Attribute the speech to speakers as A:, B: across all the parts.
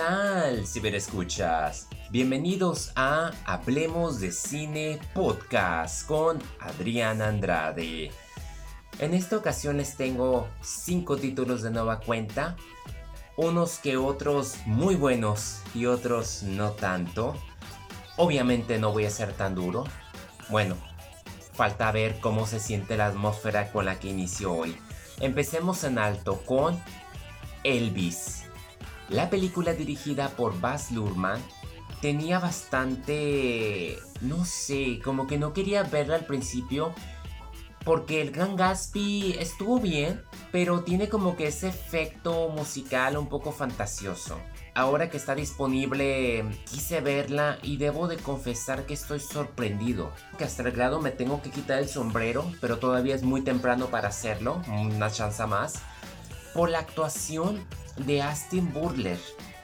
A: Hey, ¿qué tal, escuchas? Bienvenidos a Hablemos de Cine Podcast con Adrián Andrade. En esta ocasión les tengo 5 títulos de nueva cuenta, unos que otros muy buenos y otros no tanto. Obviamente no voy a ser tan duro. Bueno, falta ver cómo se siente la atmósfera con la que inició hoy. Empecemos en alto con Elvis. La película dirigida por Baz Luhrmann tenía bastante... no sé, como que no quería verla al principio porque el Gran Gatsby estuvo bien, pero tiene como que ese efecto musical un poco fantasioso. Ahora que está disponible, quise verla y debo de confesar que estoy sorprendido. Que hasta el grado me tengo que quitar el sombrero, pero todavía es muy temprano para hacerlo, una chance más. Por la actuación de Austin Butler.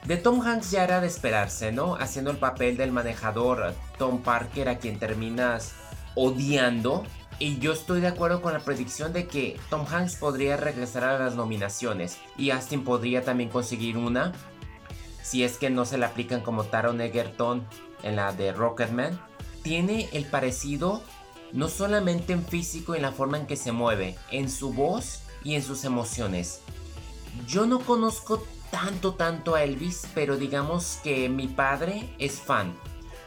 A: De Tom Hanks ya era de esperarse, ¿no? Haciendo el papel del manejador Tom Parker a quien terminas odiando. Y yo estoy de acuerdo con la predicción de que Tom Hanks podría regresar a las nominaciones y Austin podría también conseguir una si es que no se le aplican como Taron Egerton en la de Rocketman. Tiene el parecido no solamente en físico y en la forma en que se mueve, en su voz y en sus emociones. Yo no conozco tanto, tanto a Elvis, pero digamos que mi padre es fan.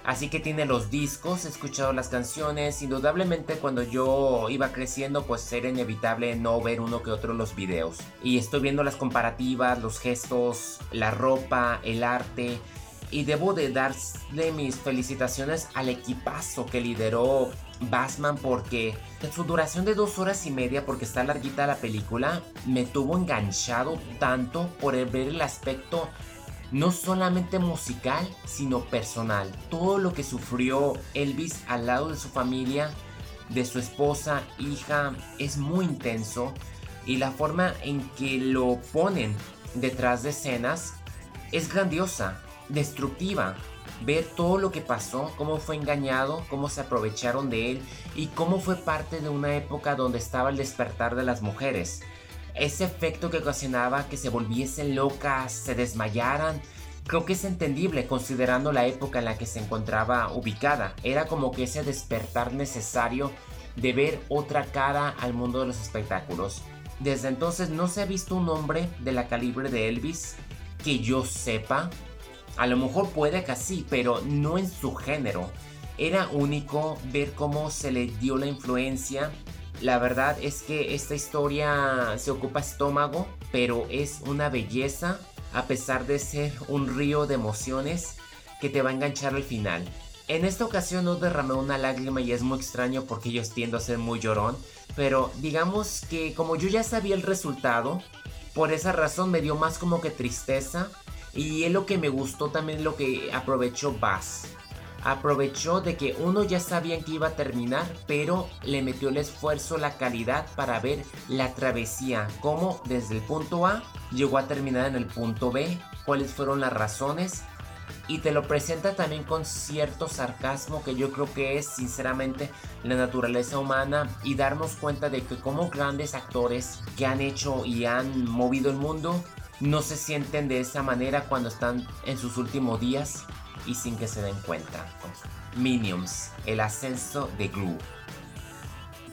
A: Así que tiene los discos, he escuchado las canciones. Indudablemente cuando yo iba creciendo pues era inevitable no ver uno que otro los videos. Y estoy viendo las comparativas, los gestos, la ropa, el arte. Y debo de darle mis felicitaciones al equipazo que lideró Batman porque en su duración de dos horas y media, porque está larguita la película, me tuvo enganchado tanto por ver el aspecto no solamente musical, sino personal. Todo lo que sufrió Elvis al lado de su familia, de su esposa, hija, es muy intenso. Y la forma en que lo ponen detrás de escenas es grandiosa, destructiva ver todo lo que pasó, cómo fue engañado, cómo se aprovecharon de él y cómo fue parte de una época donde estaba el despertar de las mujeres. Ese efecto que ocasionaba que se volviesen locas, se desmayaran, creo que es entendible considerando la época en la que se encontraba ubicada. Era como que ese despertar necesario de ver otra cara al mundo de los espectáculos. Desde entonces no se ha visto un hombre de la calibre de Elvis que yo sepa a lo mejor puede que sí, pero no en su género. Era único ver cómo se le dio la influencia. La verdad es que esta historia se ocupa estómago, pero es una belleza a pesar de ser un río de emociones que te va a enganchar al final. En esta ocasión no derramé una lágrima y es muy extraño porque yo tiendo a ser muy llorón, pero digamos que como yo ya sabía el resultado, por esa razón me dio más como que tristeza y es lo que me gustó también lo que aprovechó Bass. Aprovechó de que uno ya sabía que iba a terminar, pero le metió el esfuerzo, la calidad para ver la travesía, cómo desde el punto A llegó a terminar en el punto B, cuáles fueron las razones y te lo presenta también con cierto sarcasmo que yo creo que es sinceramente la naturaleza humana y darnos cuenta de que como grandes actores que han hecho y han movido el mundo no se sienten de esa manera cuando están en sus últimos días y sin que se den cuenta. Minions, el ascenso de Glue.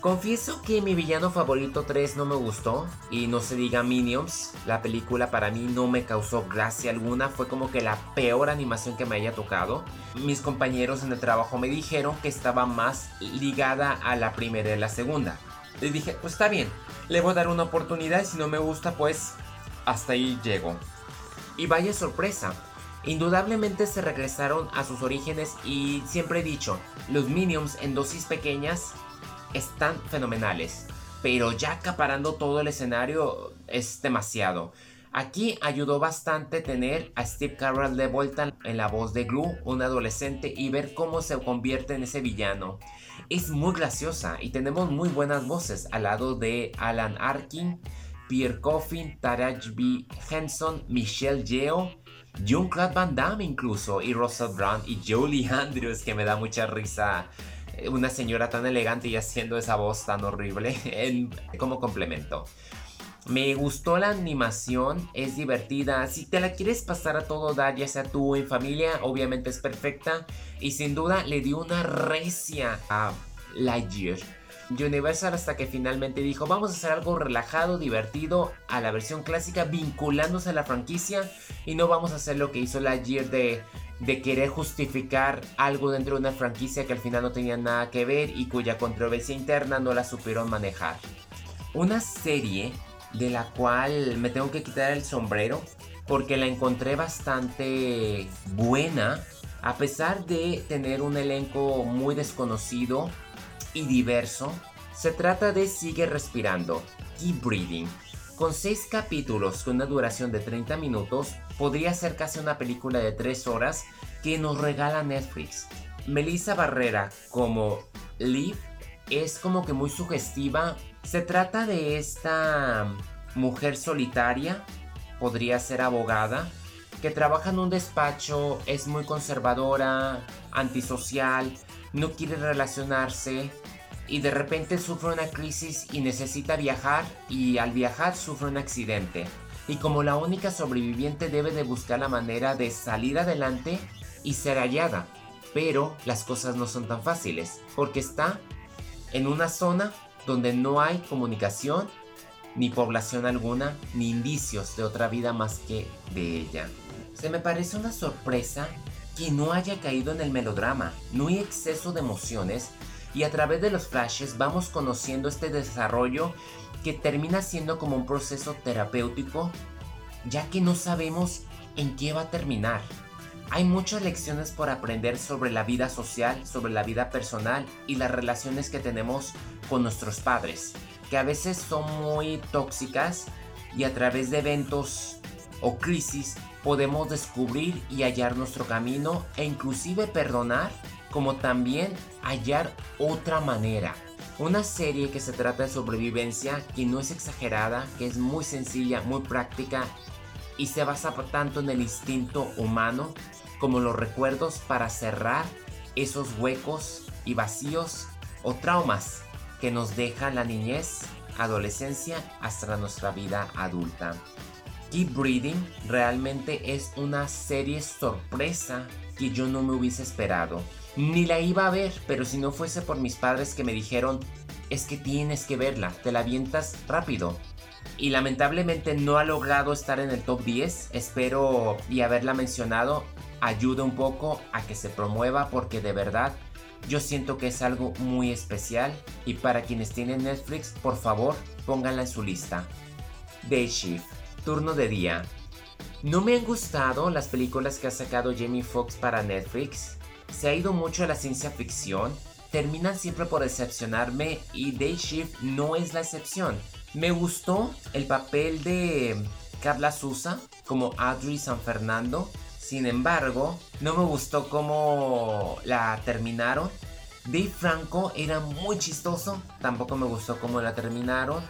A: Confieso que mi villano favorito 3 no me gustó y no se diga Minions, la película para mí no me causó gracia alguna, fue como que la peor animación que me haya tocado. Mis compañeros en el trabajo me dijeron que estaba más ligada a la primera y la segunda. Les dije, pues está bien, le voy a dar una oportunidad y si no me gusta pues hasta ahí llego. Y vaya sorpresa, indudablemente se regresaron a sus orígenes y siempre he dicho, los Minions en dosis pequeñas están fenomenales, pero ya acaparando todo el escenario es demasiado. Aquí ayudó bastante tener a Steve Carell de vuelta en la voz de Glue, un adolescente, y ver cómo se convierte en ese villano. Es muy graciosa y tenemos muy buenas voces al lado de Alan Arkin, Pierre Coffin, Taraj B. Henson, Michelle Yeo, Jean-Claude Van Damme incluso, y Russell Brown y Julie Andrews, que me da mucha risa. Eh, una señora tan elegante y haciendo esa voz tan horrible como complemento. Me gustó la animación, es divertida. Si te la quieres pasar a todo dar, ya sea tú en familia, obviamente es perfecta. Y sin duda le dio una recia a Lightyear. Universal hasta que finalmente dijo vamos a hacer algo relajado, divertido a la versión clásica vinculándose a la franquicia y no vamos a hacer lo que hizo Lightyear de, de querer justificar algo dentro de una franquicia que al final no tenía nada que ver y cuya controversia interna no la supieron manejar. Una serie de la cual me tengo que quitar el sombrero porque la encontré bastante buena a pesar de tener un elenco muy desconocido y diverso, se trata de Sigue Respirando, Keep Breathing. Con 6 capítulos con una duración de 30 minutos, podría ser casi una película de 3 horas que nos regala Netflix. Melissa Barrera como Liv es como que muy sugestiva. Se trata de esta mujer solitaria, podría ser abogada, que trabaja en un despacho, es muy conservadora, antisocial, no quiere relacionarse y de repente sufre una crisis y necesita viajar y al viajar sufre un accidente. Y como la única sobreviviente debe de buscar la manera de salir adelante y ser hallada. Pero las cosas no son tan fáciles porque está en una zona donde no hay comunicación, ni población alguna, ni indicios de otra vida más que de ella. Se me parece una sorpresa que no haya caído en el melodrama, no hay exceso de emociones y a través de los flashes vamos conociendo este desarrollo que termina siendo como un proceso terapéutico ya que no sabemos en qué va a terminar. Hay muchas lecciones por aprender sobre la vida social, sobre la vida personal y las relaciones que tenemos con nuestros padres, que a veces son muy tóxicas y a través de eventos o crisis podemos descubrir y hallar nuestro camino e inclusive perdonar como también hallar otra manera. Una serie que se trata de sobrevivencia, que no es exagerada, que es muy sencilla, muy práctica y se basa tanto en el instinto humano como los recuerdos para cerrar esos huecos y vacíos o traumas que nos deja la niñez, adolescencia hasta nuestra vida adulta. Keep Breathing realmente es una serie sorpresa que yo no me hubiese esperado. Ni la iba a ver, pero si no fuese por mis padres que me dijeron, es que tienes que verla, te la avientas rápido. Y lamentablemente no ha logrado estar en el top 10, espero y haberla mencionado ayude un poco a que se promueva porque de verdad yo siento que es algo muy especial y para quienes tienen Netflix, por favor, pónganla en su lista. Day Shift turno de día. No me han gustado las películas que ha sacado Jamie Foxx para Netflix. Se ha ido mucho a la ciencia ficción. Terminan siempre por decepcionarme y Day Shift no es la excepción. Me gustó el papel de Carla Sousa como Audrey San Fernando. Sin embargo, no me gustó cómo la terminaron. Dave Franco era muy chistoso. Tampoco me gustó cómo la terminaron.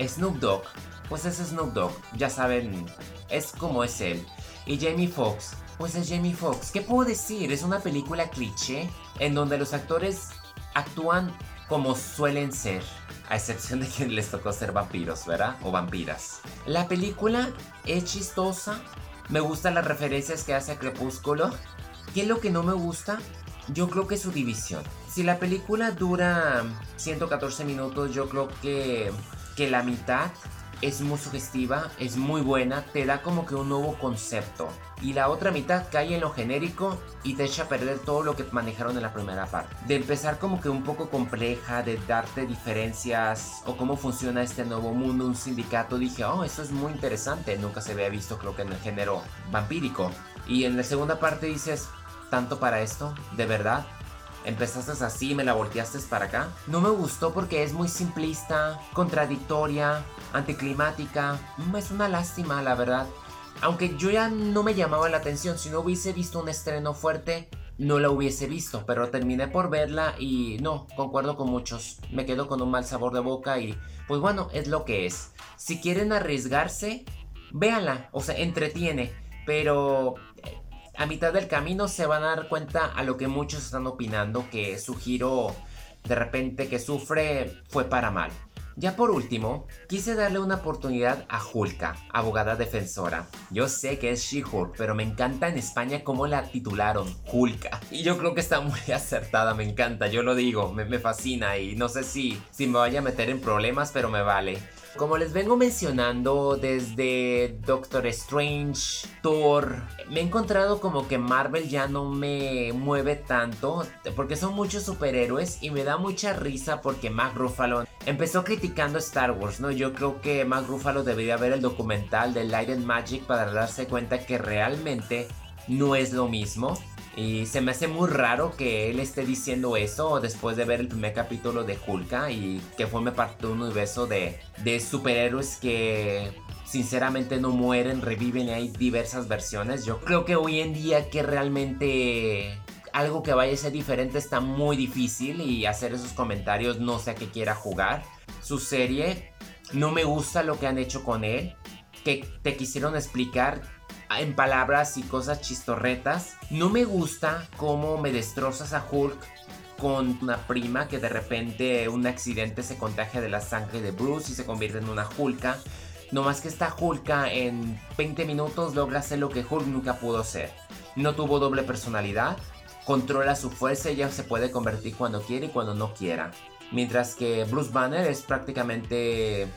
A: Snoop Dogg pues es Snoop Dogg, ya saben, es como es él. Y Jamie Foxx, pues es Jamie Foxx. ¿Qué puedo decir? Es una película cliché en donde los actores actúan como suelen ser, a excepción de que les tocó ser vampiros, ¿verdad? O vampiras. La película es chistosa, me gustan las referencias que hace a Crepúsculo. ¿Qué es lo que no me gusta? Yo creo que su división. Si la película dura 114 minutos, yo creo que, que la mitad es muy sugestiva, es muy buena, te da como que un nuevo concepto. Y la otra mitad cae en lo genérico y te echa a perder todo lo que manejaron en la primera parte. De empezar como que un poco compleja, de darte diferencias o cómo funciona este nuevo mundo, un sindicato, dije, oh, eso es muy interesante, nunca se había visto creo que en el género vampírico. Y en la segunda parte dices, tanto para esto, de verdad, empezaste así, me la volteaste para acá. No me gustó porque es muy simplista, contradictoria, anticlimática. Mm, es una lástima, la verdad. Aunque yo ya no me llamaba la atención, si no hubiese visto un estreno fuerte, no la hubiese visto, pero terminé por verla y no, concuerdo con muchos. Me quedo con un mal sabor de boca y pues bueno, es lo que es. Si quieren arriesgarse, véanla, o sea, entretiene, pero a mitad del camino se van a dar cuenta a lo que muchos están opinando, que su giro de repente que sufre fue para mal. Ya por último, quise darle una oportunidad a Hulka, abogada defensora. Yo sé que es She-Hulk, pero me encanta en España cómo la titularon Hulka. Y yo creo que está muy acertada, me encanta, yo lo digo, me, me fascina y no sé si, si me vaya a meter en problemas, pero me vale. Como les vengo mencionando desde Doctor Strange, Thor, me he encontrado como que Marvel ya no me mueve tanto porque son muchos superhéroes y me da mucha risa porque Mark Ruffalo empezó criticando Star Wars, ¿no? Yo creo que Mark Ruffalo debería ver el documental de Light and Magic para darse cuenta que realmente no es lo mismo. Y se me hace muy raro que él esté diciendo eso después de ver el primer capítulo de Hulka y que forme parte de un universo de, de superhéroes que sinceramente no mueren, reviven y hay diversas versiones. Yo creo que hoy en día que realmente algo que vaya a ser diferente está muy difícil y hacer esos comentarios no sé a qué quiera jugar. Su serie, no me gusta lo que han hecho con él, que te quisieron explicar en palabras y cosas chistorretas. No me gusta cómo me destrozas a Hulk con una prima que de repente un accidente se contagia de la sangre de Bruce y se convierte en una Hulka. No más que esta Hulka en 20 minutos logra hacer lo que Hulk nunca pudo ser. No tuvo doble personalidad, controla su fuerza y ya se puede convertir cuando quiere y cuando no quiera. Mientras que Bruce Banner es prácticamente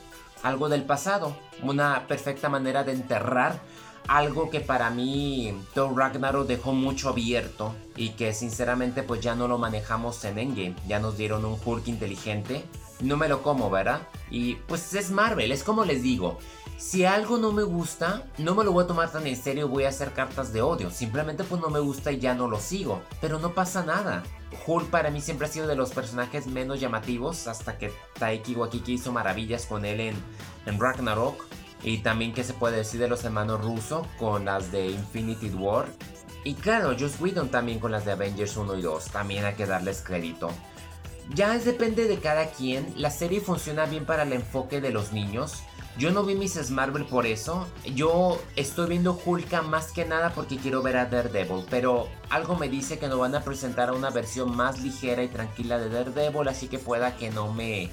A: algo del pasado, una perfecta manera de enterrar algo que para mí Thor Ragnarok dejó mucho abierto y que sinceramente pues ya no lo manejamos en Endgame. Ya nos dieron un Hulk inteligente. No me lo como, ¿verdad? Y pues es Marvel, es como les digo. Si algo no me gusta, no me lo voy a tomar tan en serio, voy a hacer cartas de odio. Simplemente pues no me gusta y ya no lo sigo. Pero no pasa nada. Hulk para mí siempre ha sido de los personajes menos llamativos hasta que Taiki Wakiki hizo maravillas con él en, en Ragnarok. Y también que se puede decir de los hermanos Russo con las de Infinity War. Y claro, Joss Whedon también con las de Avengers 1 y 2. También hay que darles crédito. Ya es depende de cada quien. La serie funciona bien para el enfoque de los niños. Yo no vi Mrs. Marvel por eso. Yo estoy viendo Hulka más que nada porque quiero ver a Daredevil. Pero algo me dice que nos van a presentar una versión más ligera y tranquila de Daredevil. Así que pueda que no me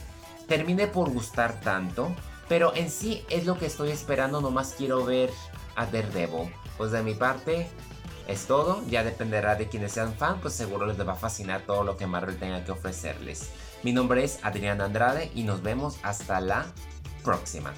A: termine por gustar tanto. Pero en sí es lo que estoy esperando, nomás quiero ver a Daredevil. Pues de mi parte es todo, ya dependerá de quienes sean fan, pues seguro les va a fascinar todo lo que Marvel tenga que ofrecerles. Mi nombre es Adrián Andrade y nos vemos hasta la próxima.